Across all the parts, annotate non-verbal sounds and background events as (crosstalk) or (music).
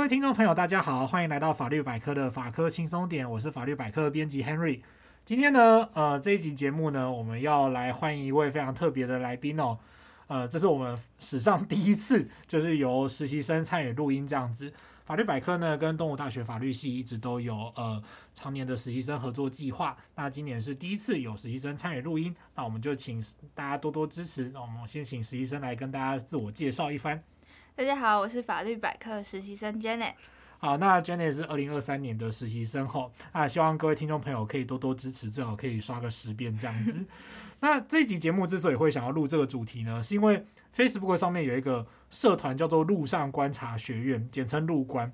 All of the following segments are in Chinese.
各位听众朋友，大家好，欢迎来到法律百科的法科轻松点，我是法律百科的编辑 Henry。今天呢，呃，这一集节目呢，我们要来欢迎一位非常特别的来宾哦，呃，这是我们史上第一次，就是由实习生参与录音这样子。法律百科呢，跟东吴大学法律系一直都有呃常年的实习生合作计划。那今年是第一次有实习生参与录音，那我们就请大家多多支持。那我们先请实习生来跟大家自我介绍一番。大家好，我是法律百科实习生 Janet。好，那 Janet 是二零二三年的实习生后，那希望各位听众朋友可以多多支持，最好可以刷个十遍这样子。(laughs) 那这一集节目之所以会想要录这个主题呢，是因为 Facebook 上面有一个社团叫做“路上观察学院”，简称“路观”。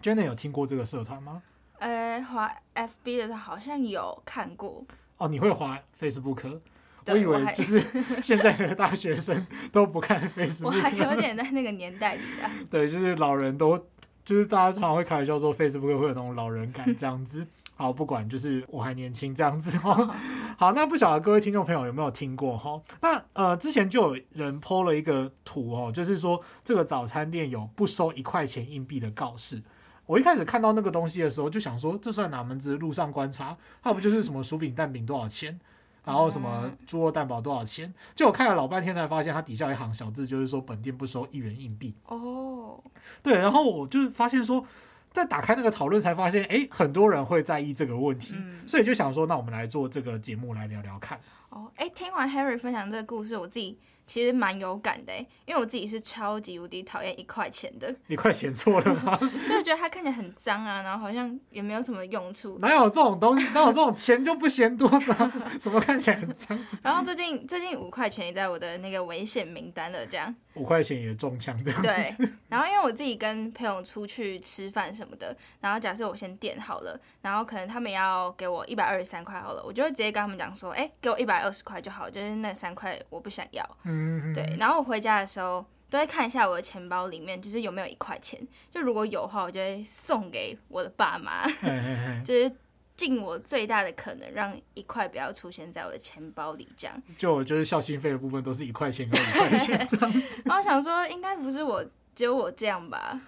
Janet 有听过这个社团吗？呃，滑 FB 的时候好像有看过。哦，你会滑 Facebook？我以为就是 (laughs) 现在的大学生都不看 Facebook。我还 (laughs) 有点在那个年代里的。对，就是老人都，就是大家常常会开玩笑说 Facebook 会有那种老人感 (laughs) 这样子。好，不管就是我还年轻这样子哦。好，那不晓得各位听众朋友有没有听过哈？那呃，之前就有人 po 了一个图哦，就是说这个早餐店有不收一块钱硬币的告示。我一开始看到那个东西的时候，就想说这算哪门子路上观察？它不就是什么薯饼蛋饼多少钱，然后什么猪肉蛋堡多少钱？就我看了老半天才发现，它底下一行小字就是说本店不收一元硬币。哦，对，然后我就发现说。在打开那个讨论，才发现，哎，很多人会在意这个问题，嗯、所以就想说，那我们来做这个节目来聊聊看。哦，哎，听完 Harry 分享这个故事，我自己。其实蛮有感的，因为我自己是超级无敌讨厌一块钱的。一块钱错了吗？(laughs) 就觉得它看起来很脏啊，然后好像也没有什么用处。哪有这种东西？哪有这种钱就不嫌多的？(laughs) 什么看起来很脏？然后最近最近五块钱也在我的那个危险名单了，这样。五块钱也中枪这样。对。然后因为我自己跟朋友出去吃饭什么的，然后假设我先点好了，然后可能他们要给我一百二十三块好了，我就会直接跟他们讲说，哎，给我一百二十块就好，就是那三块我不想要。嗯。对，然后我回家的时候都会看一下我的钱包里面，就是有没有一块钱。就如果有的话，我就会送给我的爸妈，(laughs) 就是尽我最大的可能，让一块不要出现在我的钱包里。这样，就我觉得孝心费的部分都是一块钱跟一块钱这样子。(laughs) 然后想说，应该不是我只有我这样吧？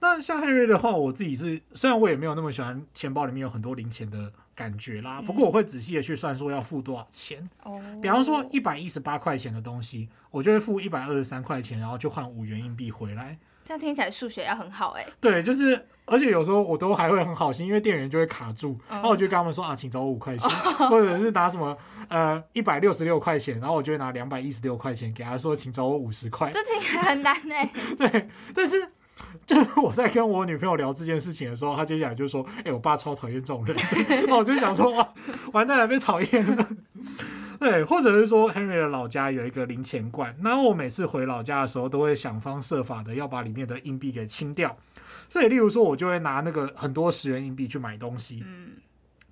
那像 Henry 的话，我自己是虽然我也没有那么喜欢钱包里面有很多零钱的。感觉啦，不过我会仔细的去算说要付多少钱。哦，比方说一百一十八块钱的东西，我就会付一百二十三块钱，然后就换五元硬币回来。这样听起来数学要很好哎。对，就是，而且有时候我都还会很好心，因为店员就会卡住，然后我就跟他们说啊，请找我五块钱，或者是拿什么呃一百六十六块钱，然后我就会拿两百一十六块钱给他说，请找我五十块。这听起来很难哎。(laughs) 对，但是。(laughs) 就是我在跟我女朋友聊这件事情的时候，她接下来就说：“哎、欸，我爸超讨厌这种人。(laughs) ”那我就想说：“哇，完蛋了，被讨厌了。(laughs) ”对，或者是说，Henry 的老家有一个零钱罐，那我每次回老家的时候，都会想方设法的要把里面的硬币给清掉。所以，例如说，我就会拿那个很多十元硬币去买东西。嗯，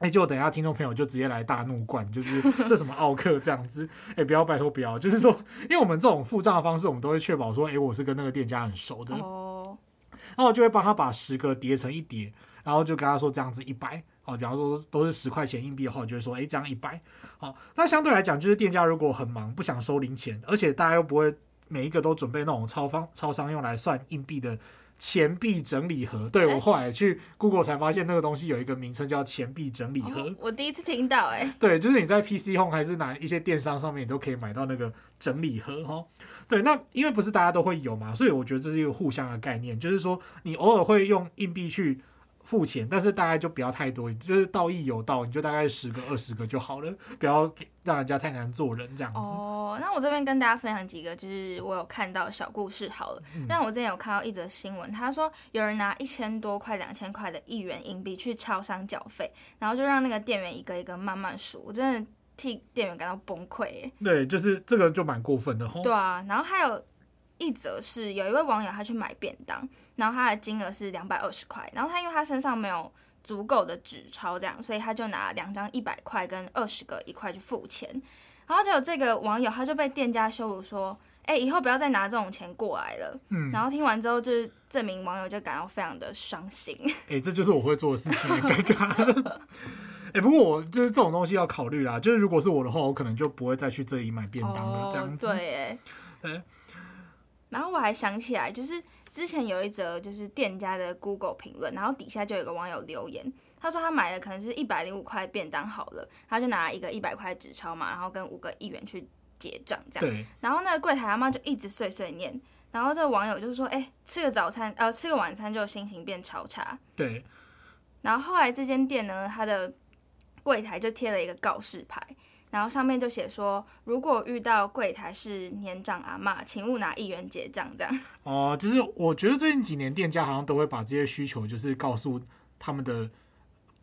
哎，就等一下听众朋友就直接来大怒灌，就是这什么奥克这样子。哎，不要，拜托不要，就是说，因为我们这种付账的方式，我们都会确保说，哎，我是跟那个店家很熟的。然后我就会帮他把十个叠成一叠，然后就跟他说这样子一百，啊，比方说都是十块钱硬币的话，我就会说，哎，这样一百，好。那相对来讲，就是店家如果很忙，不想收零钱，而且大家又不会每一个都准备那种超方超商用来算硬币的钱币整理盒。对，我后来去 Google 才发现，那个东西有一个名称叫钱币整理盒。我第一次听到，哎，对，就是你在 PC Home 还是哪一些电商上面，你都可以买到那个整理盒，哈。对，那因为不是大家都会有嘛，所以我觉得这是一个互相的概念，就是说你偶尔会用硬币去付钱，但是大概就不要太多，就是道义有道，你就大概十个、二十个就好了，不要让人家太难做人这样子。哦，那我这边跟大家分享几个，就是我有看到小故事好了。那、嗯、我之前有看到一则新闻，他说有人拿一千多块、两千块的一元硬币去超商缴费，然后就让那个店员一个一个慢慢数，我真的。替店员感到崩溃，哎，对，就是这个就蛮过分的吼。对啊，然后还有一则是有一位网友他去买便当，然后他的金额是两百二十块，然后他因为他身上没有足够的纸钞，这样，所以他就拿两张一百块跟二十个一块去付钱，然后就有这个网友他就被店家羞辱说，哎，以后不要再拿这种钱过来了。嗯，然后听完之后，就是这名网友就感到非常的伤心。(laughs) 哎，这就是我会做的事情，尴尬。(laughs) 哎、欸，不过我就是这种东西要考虑啦。就是如果是我的话，我可能就不会再去这里买便当了。这样子，哦、对，哎，然后我还想起来，就是之前有一则就是店家的 Google 评论，然后底下就有个网友留言，他说他买的可能是一百零五块便当好了，他就拿一个一百块纸钞嘛，然后跟五个一元去结账这样。对。然后那个柜台阿妈就一直碎碎念，然后这个网友就是说，哎，吃个早餐，呃，吃个晚餐就心情变超差。对。然后后来这间店呢，它的柜台就贴了一个告示牌。然后上面就写说，如果遇到柜台是年长阿妈，请勿拿一元结账。这样 (laughs) 哦、呃，就是我觉得最近几年店家好像都会把这些需求，就是告诉他们的。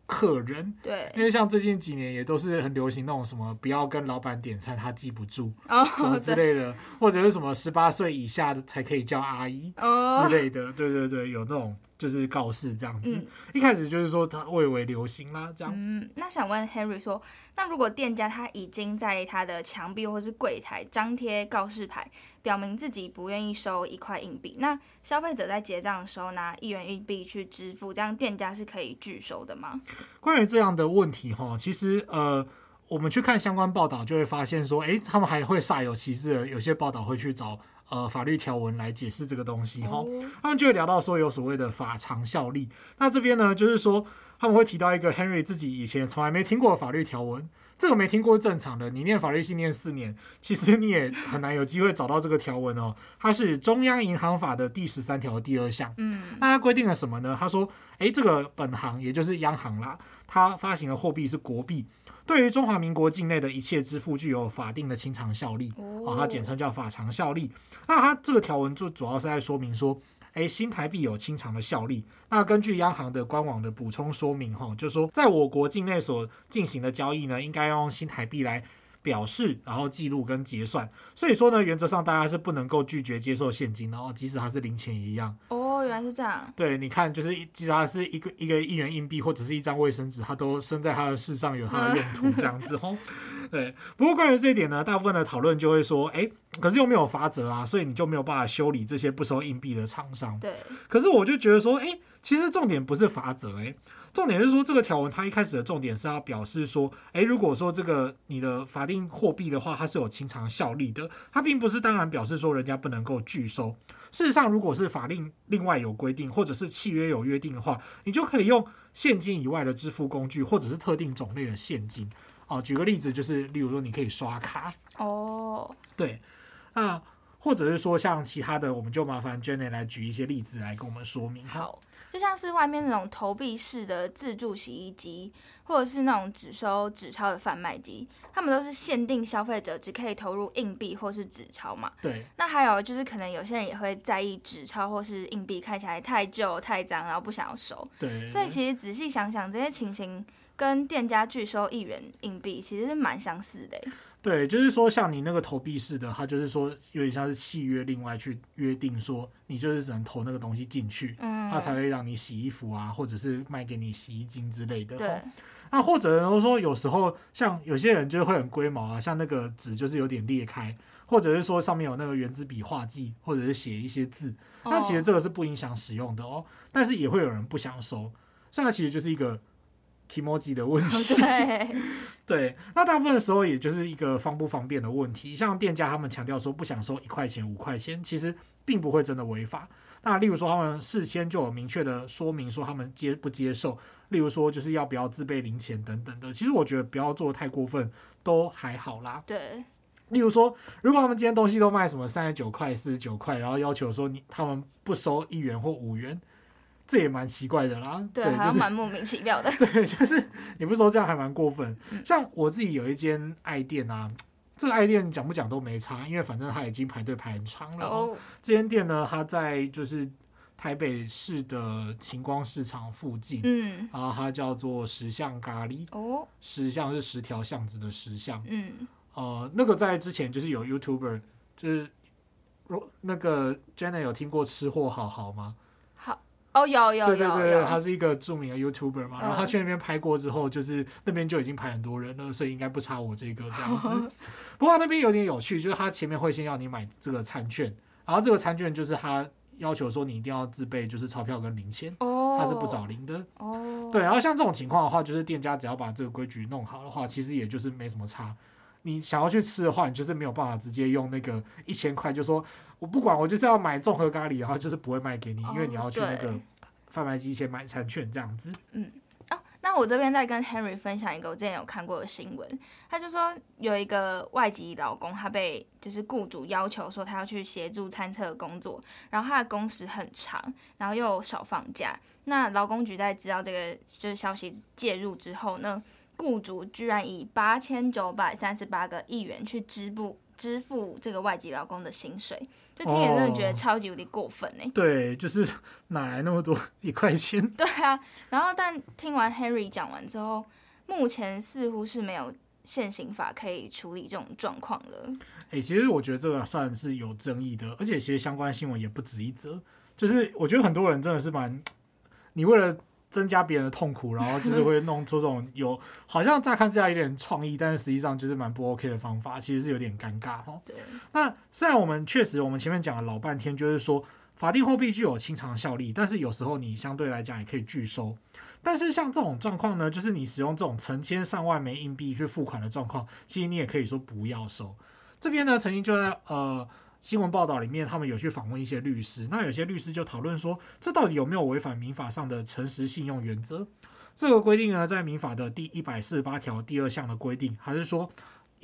客人对，因为像最近几年也都是很流行那种什么不要跟老板点餐，他记不住哦，什么之类的，或者是什么十八岁以下的才可以叫阿姨哦之类的，对对对，有那种就是告示这样子。嗯、一开始就是说它蔚为流行啦，这样。嗯，那想问 Henry 说，那如果店家他已经在他的墙壁或是柜台张贴告示牌，表明自己不愿意收一块硬币，那消费者在结账的时候拿一元硬币去支付，这样店家是可以拒收的吗？关于这样的问题哈，其实呃，我们去看相关报道就会发现说，哎，他们还会煞有其事的，有些报道会去找呃法律条文来解释这个东西哈，他们就会聊到说有所谓的法偿效力。那这边呢，就是说他们会提到一个 Henry 自己以前从来没听过的法律条文。这个没听过是正常的，你念法律系念四年，其实你也很难有机会找到这个条文哦。它是中央银行法的第十三条第二项。嗯，那它规定了什么呢？他说，诶，这个本行也就是央行啦，它发行的货币是国币，对于中华民国境内的一切支付具有法定的清偿效力。哦，它简称叫法偿效力。那它这个条文就主要是在说明说。诶，新台币有清偿的效力。那根据央行的官网的补充说明，哈，就是说在我国境内所进行的交易呢，应该用新台币来表示，然后记录跟结算。所以说呢，原则上大家是不能够拒绝接受现金，的哦即使它是零钱也一样。哦，原来是这样。对，你看，就是即使它是一个一个一元硬币或者是一张卫生纸，它都生在它的世上有它的用途，这样子吼。(laughs) (laughs) 对，不过关于这一点呢，大部分的讨论就会说，哎，可是又没有法则啊，所以你就没有办法修理这些不收硬币的厂商。对，可是我就觉得说，哎，其实重点不是法则，哎，重点是说这个条文它一开始的重点是要表示说，哎，如果说这个你的法定货币的话，它是有清偿效力的，它并不是当然表示说人家不能够拒收。事实上，如果是法令另外有规定，或者是契约有约定的话，你就可以用现金以外的支付工具，或者是特定种类的现金。哦，举个例子，就是例如说，你可以刷卡哦，对，那或者是说像其他的，我们就麻烦 Jenny 来举一些例子来跟我们说明。好，就像是外面那种投币式的自助洗衣机，或者是那种只收纸钞的贩卖机，他们都是限定消费者只可以投入硬币或是纸钞嘛。对。那还有就是，可能有些人也会在意纸钞或是硬币看起来太旧太脏，然后不想要收。对。所以其实仔细想想，这些情形。跟店家拒收一元硬币其实是蛮相似的。对，就是说像你那个投币式的，它就是说有点像是契约，另外去约定说你就是只能投那个东西进去，嗯，它才会让你洗衣服啊，或者是卖给你洗衣精之类的。对。那或者说有时候像有些人就会很龟毛啊，像那个纸就是有点裂开，或者是说上面有那个原子笔画记，或者是写一些字，那其实这个是不影响使用的哦。但是也会有人不想收，这样其实就是一个。Kimoji 的问题，对，(laughs) 对，那大部分的时候也就是一个方不方便的问题。像店家他们强调说不想收一块钱、五块钱，其实并不会真的违法。那例如说他们事先就有明确的说明说他们接不接受，例如说就是要不要自备零钱等等的。其实我觉得不要做太过分，都还好啦。对，例如说如果他们今天东西都卖什么三十九块、四十九块，然后要求说你他们不收一元或五元。这也蛮奇怪的啦，对，对，好像蛮莫名其妙的。(laughs) 对，就是你不是说这样还蛮过分。像我自己有一间爱店啊，这个爱店讲不讲都没差，因为反正他已经排队排很长了。哦，这间店呢，它在就是台北市的晴光市场附近。嗯，然后它叫做十巷咖喱。哦，十巷是十条巷子的十巷。嗯，呃，那个在之前就是有 YouTuber，就是那个 Jenna 有听过吃货好好吗？好。哦，有有对对对，有，他是一个著名的 YouTuber 嘛，然后他去那边拍过之后，就是那边就已经排很多人了，所以应该不差我这个这样子。(laughs) 不过那边有点有趣，就是他前面会先要你买这个餐券，然后这个餐券就是他要求说你一定要自备就是钞票跟零钱，他是不找零的。哦，对，然后像这种情况的话，就是店家只要把这个规矩弄好的话，其实也就是没什么差。你想要去吃的话，你就是没有办法直接用那个一千块，就说我不管，我就是要买综合咖喱，然后就是不会卖给你，因为你要去那个贩卖机先买餐券这样子。嗯。哦那我这边再跟 Henry 分享一个我之前有看过的新闻，他就说有一个外籍劳工，他被就是雇主要求说他要去协助餐车工作，然后他的工时很长，然后又少放假。那劳工局在知道这个就是消息介入之后呢，雇主居然以八千九百三十八个亿元去支付。支付这个外籍劳工的薪水，就听人真的觉得超级有点过分呢、欸。对，就是 (laughs) 哪来那么多一块钱？(laughs) 对啊，然后但听完 Harry 讲完之后，目前似乎是没有现行法可以处理这种状况了。哎、欸，其实我觉得这个算是有争议的，而且其实相关新闻也不止一则。就是我觉得很多人真的是蛮，你为了。增加别人的痛苦，然后就是会弄出这种有好像乍看之下有点创意，但是实际上就是蛮不 OK 的方法，其实是有点尴尬哈。对。那虽然我们确实我们前面讲了老半天，就是说法定货币具有清偿效力，但是有时候你相对来讲也可以拒收。但是像这种状况呢，就是你使用这种成千上万枚硬币去付款的状况，其实你也可以说不要收。这边呢，曾经就在呃。新闻报道里面，他们有去访问一些律师，那有些律师就讨论说，这到底有没有违反民法上的诚实信用原则？这个规定呢，在民法的第一百四十八条第二项的规定，还是说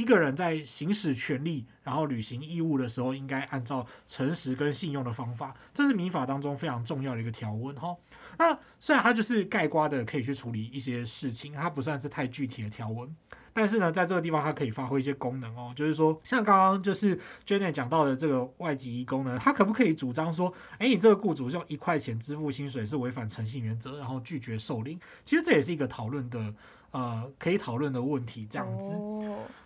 一个人在行使权利，然后履行义务的时候，应该按照诚实跟信用的方法，这是民法当中非常重要的一个条文哈。那虽然它就是盖瓜的可以去处理一些事情，它不算是太具体的条文。但是呢，在这个地方它可以发挥一些功能哦，就是说，像刚刚就是 Janet 讲到的这个外籍义工呢，他可不可以主张说，哎，你这个雇主用一块钱支付薪水是违反诚信原则，然后拒绝受领？其实这也是一个讨论的。呃，可以讨论的问题这样子，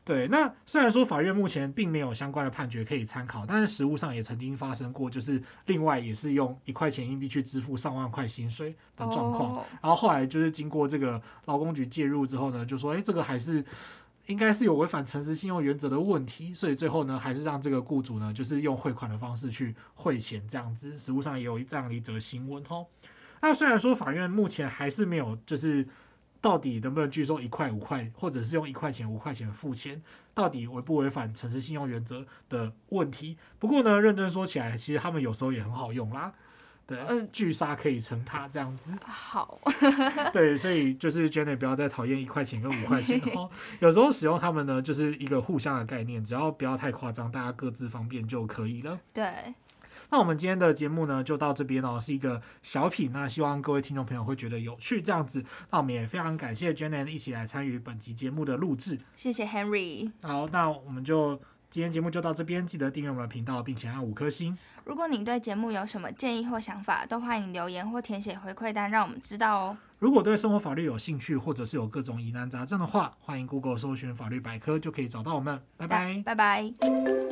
对。那虽然说法院目前并没有相关的判决可以参考，但是实务上也曾经发生过，就是另外也是用一块钱硬币去支付上万块薪水的状况。然后后来就是经过这个劳工局介入之后呢，就说，哎，这个还是应该是有违反诚实信用原则的问题，所以最后呢，还是让这个雇主呢，就是用汇款的方式去汇钱这样子。实务上也有这样一则新闻哦。那虽然说法院目前还是没有就是。到底能不能拒收一块五块，或者是用一块钱五块钱付钱？到底违不违反诚实信用原则的问题？不过呢，认真说起来，其实他们有时候也很好用啦。对，嗯聚沙可以成塔这样子。好。对，所以就是 Jenny 不要再讨厌一块钱跟五块钱哦。(laughs) 有时候使用他们呢，就是一个互相的概念，只要不要太夸张，大家各自方便就可以了。对。那我们今天的节目呢，就到这边哦，是一个小品。那希望各位听众朋友会觉得有趣，这样子。那我们也非常感谢 Janet 一起来参与本集节目的录制。谢谢 Henry。好，那我们就今天节目就到这边，记得订阅我们的频道，并且按五颗星。如果您对节目有什么建议或想法，都欢迎留言或填写回馈单，让我们知道哦。如果对生活法律有兴趣，或者是有各种疑难杂症的话，欢迎 Google 搜寻法律百科，就可以找到我们。拜拜，拜拜。